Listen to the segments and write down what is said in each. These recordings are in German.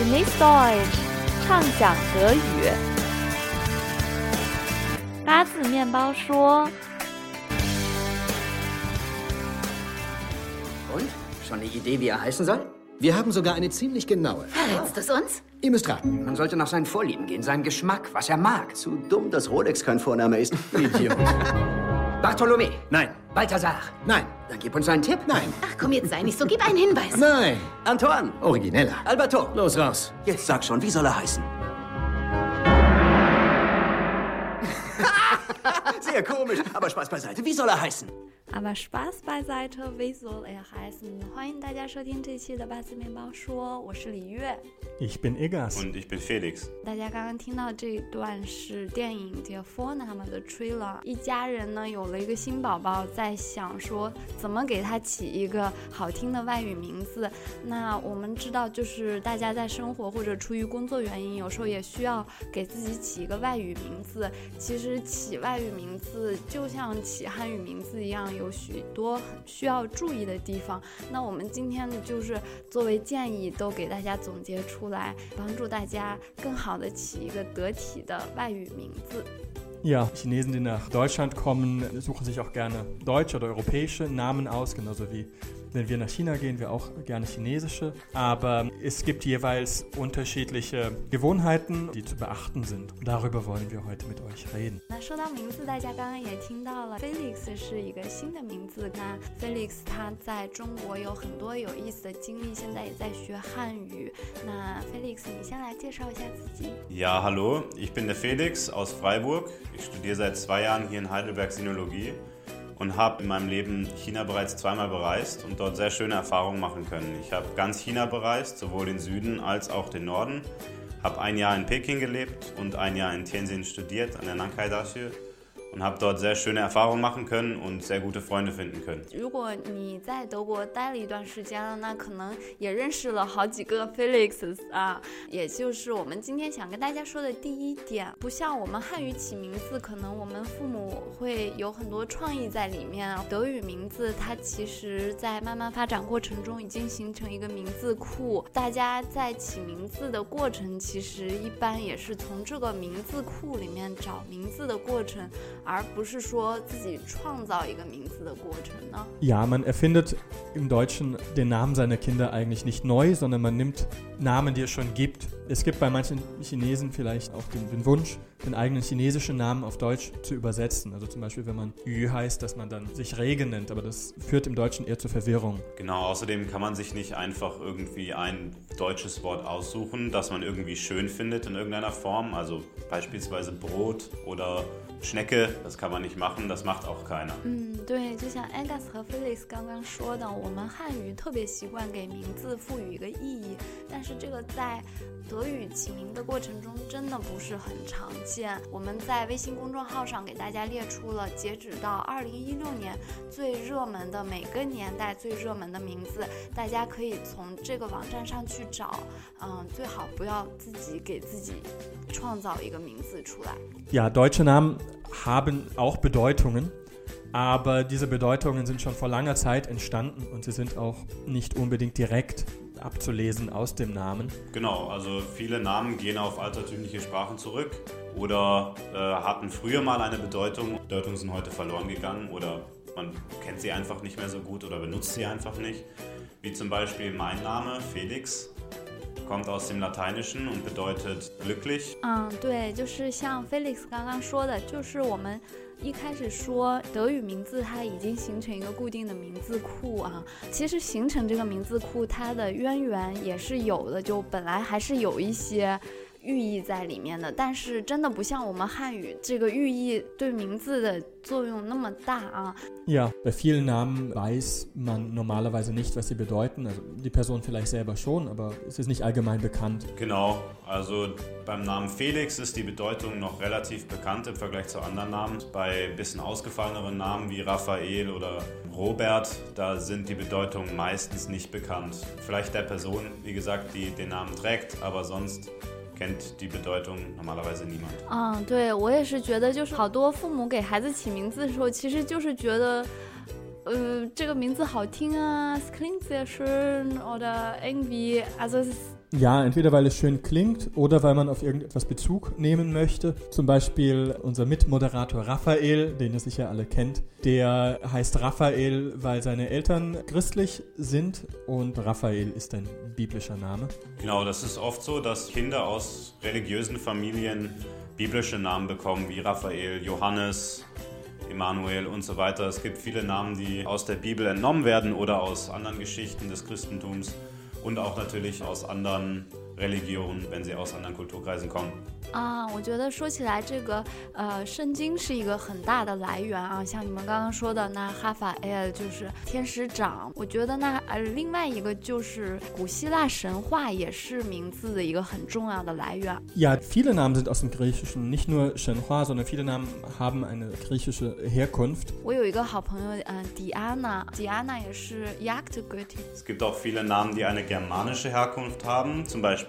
Genieß Deutsch，畅想德语。八字面包说。 Und? Schon eine Idee, wie er heißen soll? Wir haben sogar eine ziemlich genaue. Verrätst du's uns? Ihr müsst raten. Man sollte nach seinen Vorlieben gehen, seinen Geschmack, was er mag. Zu dumm, dass Rolex kein Vorname ist. Idiot. Bartholomä. Nein. Balthasar. Nein. Dann gib uns einen Tipp. Nein. Ach komm, jetzt sei nicht so, gib einen Hinweis. Nein. Antoine. Origineller. Alberto. Los, raus. Jetzt sag schon, wie soll er heißen? Sehr komisch, aber Spaß beiseite. Wie soll er heißen? Aber Spaß beiseite, wie soll er heißen？欢迎大家收听这期的八字面包说，我是李月。Ich bin Egas. Und ich bin Felix. 大家刚刚听到这一段是电影《Der Vorname》的 trailer，一家人呢有了一个新宝宝，在想说怎么给他起一个好听的外语名字。那我们知道，就是大家在生活或者出于工作原因，有时候也需要给自己起一个外语名字。其实起外语名字就像起汉语名字一样，有许多很需要注意的地方。那我们今天呢，就是作为建议，都给大家总结出来，帮助大家更好的起一个得体的外语名字。Ja, Chinesen, die nach Deutschland kommen, suchen sich auch gerne deutsche oder europäische Namen aus, genauso wie wenn wir nach China gehen, wir auch gerne chinesische. Aber es gibt jeweils unterschiedliche Gewohnheiten, die zu beachten sind. Darüber wollen wir heute mit euch reden. 那说到名字，大家刚刚也听到了，Felix 是一个新的名字。那 Felix 他在中国有很多有意思的经历，现在也在学汉语。那 Felix，你先来介绍一下自己。 Ja, hallo, ich bin der Felix aus Freiburg. Ich studiere seit zwei Jahren hier in Heidelberg Sinologie und habe in meinem Leben China bereits zweimal bereist und dort sehr schöne Erfahrungen machen können. Ich habe ganz China bereist, sowohl den Süden als auch den Norden. Habe ein Jahr in Peking gelebt und ein Jahr in Tianjin studiert an der Nankai Dashi 如果你在德国待了一段时间了，那可能也认识了好几个 Felix 啊，也就是我们今天想跟大家说的第一点。不像我们汉语起名字，可能我们父母会有很多创意在里面。德语名字它其实，在慢慢发展过程中已经形成一个名字库，大家在起名字的过程，其实一般也是从这个名字库里面找名字的过程。而不是说自己创造一个名字的过程呢？ Ja, man erfindet im Deutschen den Namen seiner Kinder eigentlich nicht neu, sondern man nimmt Namen, die es schon gibt. Es gibt bei manchen Chinesen vielleicht auch den, den Wunsch, den eigenen chinesischen Namen auf Deutsch zu übersetzen. Also zum Beispiel, wenn man Yu heißt, dass man dann sich Regen nennt, aber das führt im Deutschen eher zur Verwirrung. Genau, außerdem kann man sich nicht einfach irgendwie ein deutsches Wort aussuchen, das man irgendwie schön findet in irgendeiner Form. Also beispielsweise Brot oder Schnecke, das kann man nicht machen, das macht auch keiner. 嗯，对，就像 Angus 和 Felix 刚刚说的，我们汉语特别习惯给名字赋予一个意义，但是这个在 德语起名的过程中真的不是很常见。我们在微信公众号上给大家列出了截止到二零一六年最热门的每个年代最热门的名字，大家可以从这个网站上去找。嗯，最好不要自己给自己创造一个名字出来。Ja, deutsche Namen haben auch Bedeutungen, aber diese Bedeutungen sind schon vor langer Zeit entstanden und sie sind auch nicht unbedingt direkt abzulesen aus dem Namen. Genau, also viele Namen gehen auf altertümliche Sprachen zurück oder äh, hatten früher mal eine Bedeutung. Bedeutungen sind heute verloren gegangen oder man kennt sie einfach nicht mehr so gut oder benutzt sie einfach nicht. Wie zum Beispiel mein Name, Felix, kommt aus dem Lateinischen und bedeutet glücklich. 嗯，对，就是像 Felix 刚刚说的，就是我们 一开始说德语名字它已经形成一个固定的名字库啊。其实形成这个名字库，它的渊源也是有的，就本来还是有一些。寓意在里面的，但是真的不像我们汉语这个寓意对名字的作用那么大啊。 Ja, bei vielen Namen weiß man normalerweise nicht, was sie bedeuten. Also die Person vielleicht selber schon, aber es ist nicht allgemein bekannt. Genau, also beim Namen Felix ist die Bedeutung noch relativ bekannt im Vergleich zu anderen Namen. Bei bisschen ausgefalleneren Namen wie Raphael oder Robert, da sind die Bedeutungen meistens nicht bekannt. Vielleicht der Person, wie gesagt, die den Namen trägt, aber sonst kennt die Bedeutung normalerweise niemand. 嗯，对我也是觉得，就是好多父母给孩子起名字的时候，其实就是觉得 呃，这个名字好听啊，es klingt sehr schön oder irgendwie, also es ist ja, entweder weil es schön klingt oder weil man auf irgendetwas Bezug nehmen möchte. Zum Beispiel unser Mitmoderator Raphael, den ihr sicher alle kennt, der heißt Raphael, weil seine Eltern christlich sind und Raphael ist ein biblischer Name. Genau, das ist oft so, dass Kinder aus religiösen Familien biblische Namen bekommen, wie Raphael, Johannes, Emanuel und so weiter. Es gibt viele Namen, die aus der Bibel entnommen werden oder aus anderen Geschichten des Christentums und auch natürlich aus anderen Religionen, wenn sie aus anderen Kulturkreisen kommen. 啊，我觉得说起来，这个呃，圣经是一个很大的来源啊。像你们刚刚说的，那哈法埃就是天使长。我觉得那呃，另外一个就是古希腊神话也是名字的一个很重要的来源。 Ja, viele Namen sind aus dem Griechischen, nicht nur Shenhua, sondern viele Namen haben eine griechische Herkunft. 我有一个好朋友，嗯、迪安娜，迪安娜也是 Jagdgöttin。 Es gibt auch viele Namen, die eine germanische Herkunft haben, zum Beispiel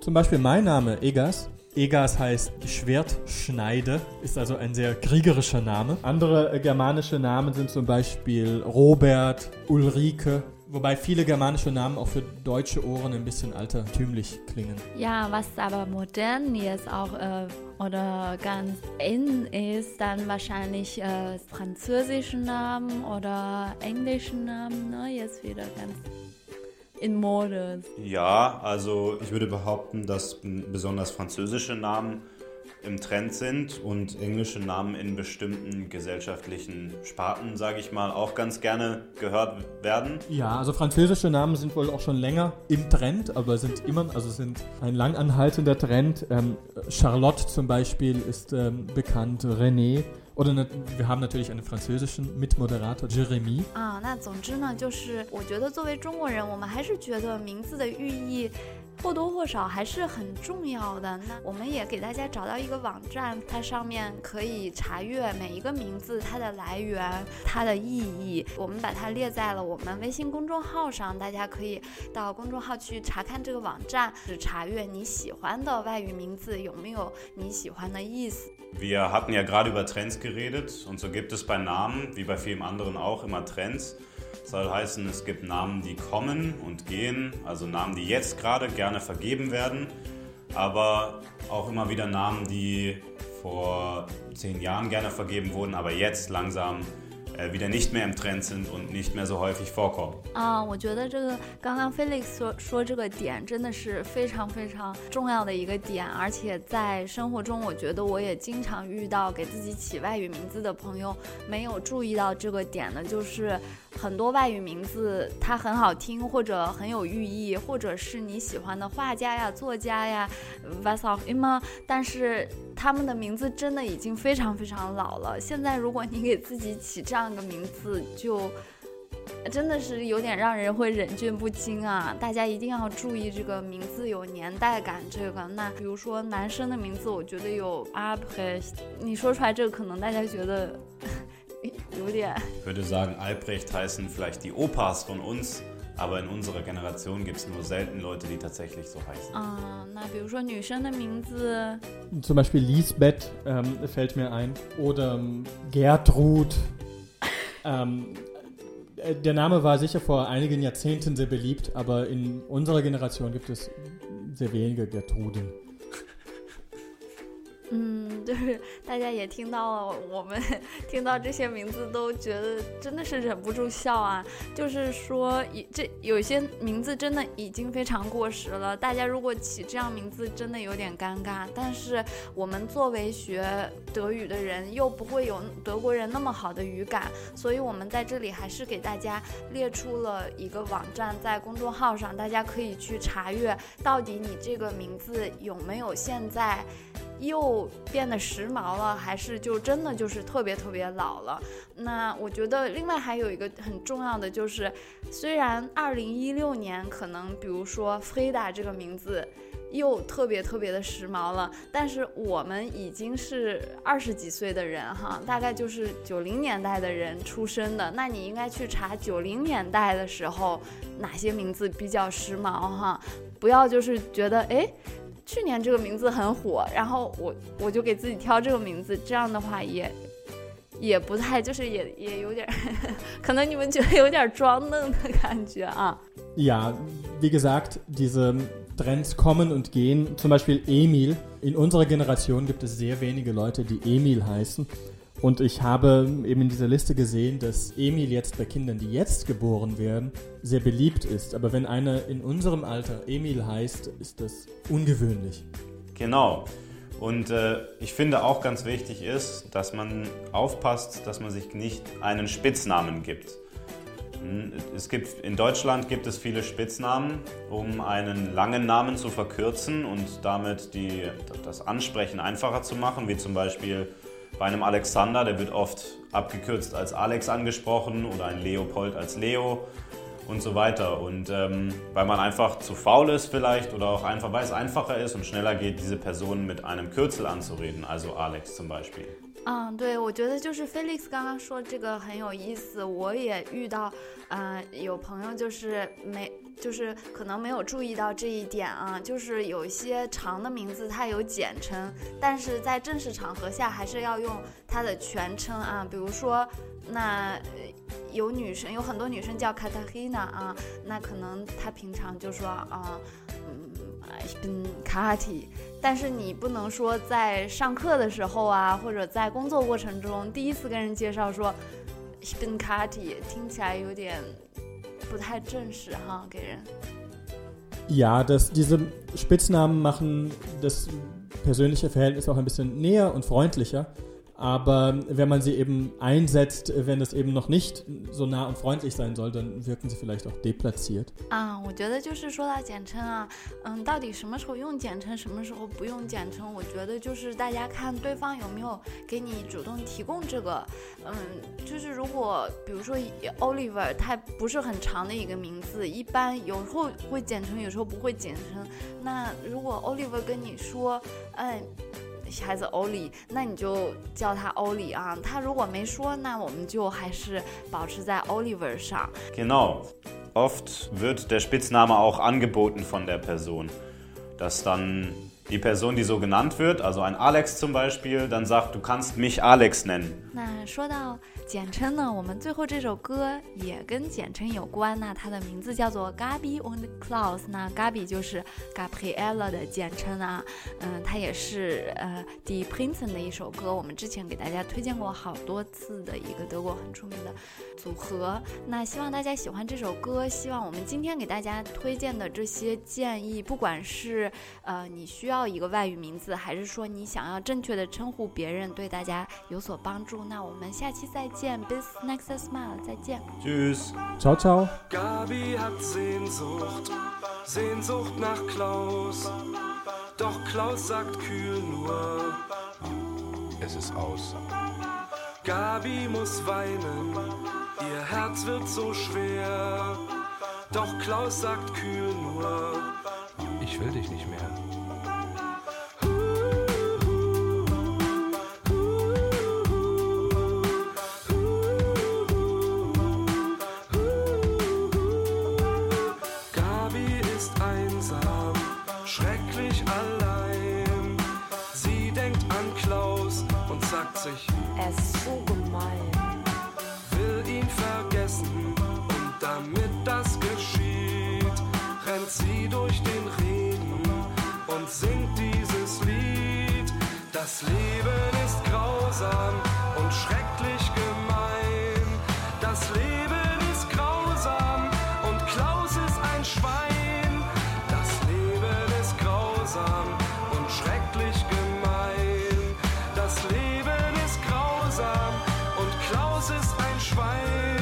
zum Beispiel mein Name, Egas. Egas heißt Schwertschneide, ist also ein sehr kriegerischer Name. Andere äh, germanische Namen sind zum Beispiel Robert, Ulrike, wobei viele germanische Namen auch für deutsche Ohren ein bisschen altertümlich klingen. Ja, was aber modern jetzt auch äh, oder ganz in ist, dann wahrscheinlich äh, französische Namen oder englische Namen, ne? Jetzt wieder ganz in Mode. Ja, also ich würde behaupten, dass besonders französische Namen im Trend sind und englische Namen in bestimmten gesellschaftlichen Sparten, sage ich mal, auch ganz gerne gehört werden. Ja, also französische Namen sind wohl auch schon länger im Trend, aber sind immer, also sind ein lang anhaltender Trend. Ähm, Charlotte zum Beispiel ist ähm, bekannt, René. Oder nat- wir haben natürlich einen französischen Mitmoderator, Jeremy. 啊，那总之呢，就是我觉得作为中国人，我们还是觉得名字的寓意或多或少还是很重要的。那我们也给大家找到一个网站，它上面可以查阅每一个名字它的来源、它的意义。我们把它列在了我们微信公众号上，大家可以到公众号去查看这个网站，只查阅你喜欢的外语名字有没有你喜欢的意思。Soll heißen, es gibt Namen, die kommen und gehen, also Namen, die jetzt gerade gerne vergeben werden, aber auch immer wieder Namen, die vor zehn Jahren gerne vergeben wurden, aber jetzt langsam wieder nicht mehr im Trend sind und nicht mehr so häufig vorkommen. 啊，我觉得这个刚刚 Felix 说说这个点真的是非常非常重要的一个点，而且在生活中，我觉得我也经常遇到给自己起外语名字的朋友没有注意到这个点的，就是很多外语名字它很好听，或者很有寓意，或者是你喜欢的画家呀、作家呀，was auch immer，但是他们的名字真的已经非常非常老了。现在如果你给自己起这样一个名字，就真的是有点让人会忍俊不禁啊！大家一定要注意这个名字有年代感。这个，那比如说男生的名字，我觉得有 r e 你说出来这个，可能大家觉得有点 Ich würde sagen, Albrecht heißen vielleicht die Opas von uns, aber in unserer Generation gibt es nur selten Leute, die tatsächlich so heißen. 嗯，那比如说女生的名字，Zum Beispiel Lisbeth ähm, fällt mir ein. Oder ähm, Gertrud. Ähm, äh, der Name war sicher vor einigen Jahrzehnten sehr beliebt, aber in unserer Generation gibt es sehr wenige Gertruden. 嗯，就是大家也听到了，我们 听到这些名字都觉得真的是忍不住笑啊。就是说，这有些名字真的已经非常过时了，大家如果起这样名字，真的有点尴尬。但是我们作为学德语的人，又不会有德国人那么好的语感，所以我们在这里还是给大家列出了一个网站，在公众号上，大家可以去查阅，到底你这个名字有没有现在。又变得时髦了，还是就真的就是特别特别老了？那我觉得另外还有一个很重要的就是，虽然二零一六年可能比如说 Frida 这个名字又特别特别的时髦了，但是我们已经是二十几岁的人哈，大概就是九零年代的人出生的，那你应该去查九零年代的时候哪些名字比较时髦哈，不要就是觉得哎。去年这个名字很火，然后我我就给自己挑这个名字，这样的话也也不太，就是也也有点，可能你们觉得有点装嫩的感觉啊。Ja, wie gesagt, diese Trends kommen und gehen. Zum Beispiel Emil. In unserer Generation gibt es sehr wenige Leute, die Emil heißen. Und ich habe eben in dieser Liste gesehen, dass Emil jetzt bei Kindern, die jetzt geboren werden, sehr beliebt ist. Aber wenn einer in unserem Alter Emil heißt, ist das ungewöhnlich. Genau. Und äh, ich finde auch ganz wichtig ist, dass man aufpasst, dass man sich nicht einen Spitznamen gibt. Hm, Es gibt, in Deutschland gibt es viele Spitznamen, um einen langen Namen zu verkürzen und damit die, das Ansprechen einfacher zu machen, wie zum Beispiel bei einem Alexander, der wird oft abgekürzt als Alex angesprochen oder ein Leopold als Leo und so weiter. Und ähm, weil man einfach zu faul ist vielleicht oder auch einfach, weil es einfacher ist und schneller geht, diese Person mit einem Kürzel anzureden, also Alex zum Beispiel. 嗯，对，我觉得就是 Felix 刚刚说这个很有意思，我也遇到，呃，有朋友就是没， 就是可能没有注意到这一点啊，就是有一些长的名字它有简称，但是在正式场合下还是要用它的全称啊，比如说那。有女生，有很多女生叫 Katarina 啊，那可能她平常就说啊，嗯，ich bin Katy，但是你不能说在上课的时候啊，或者在工作过程中，第一次跟人介绍说 Katy，听起来有点不太正式哈，给人。 Ja, das, diese Spitznamen machen das persönliche Verhältnis auch ein bisschen näher und freundlicher. Aber wenn man sie eben einsetzt, wenn es eben noch nicht so nah und freundlich sein soll, dann wirken sie vielleicht auch deplatziert. 啊，我觉得就是说到简称啊，嗯，到底什么时候用简称，什么时候不用简称？我觉得就是大家看对方有没有给你主动提供这个，嗯，就是如果比如说 Oliver，它不是很长的一个名字，一般有时候会简称，有时候不会简称。那如果 Oliver 跟你说，哎。孩子欧里，那你就叫他欧里啊。他如果没说，那我们就还是保持在 Oliver 上。 Genau. Oft wird der Spitzname auch angeboten von der Person. Dass dann die Person, die so genannt wird, also ein Alex zum Beispiel, dann sagt, du kannst mich Alex nennen. 那说到简称呢，我们最后这首歌也跟简称有关。那它的名字叫做 Gabi und Klaus。那 Gabi 就是 Gabriella 的简称啊。嗯，它也是呃 Die Prinzen 的一首歌，我们之前给大家推荐过好多次的一个德国很出名的组合。那希望大家喜欢这首歌，希望我们今天给大家推荐的这些建议，不管是呃你需要一个外语名字，还是说你想要正确的称呼别人，对大家有所帮助。那我们下期再见，Bis next smile，再见。 Tschüss. Ciao, ciao. Gabi hat Sehnsucht, Sehnsucht nach Klaus. Doch Klaus sagt kühl nur, Es ist aus. Gabi muss weinen, ihr Herz wird so schwer. Doch Klaus sagt kühl nur, Ich will dich nicht mehr. Klaus ist ein Schwein.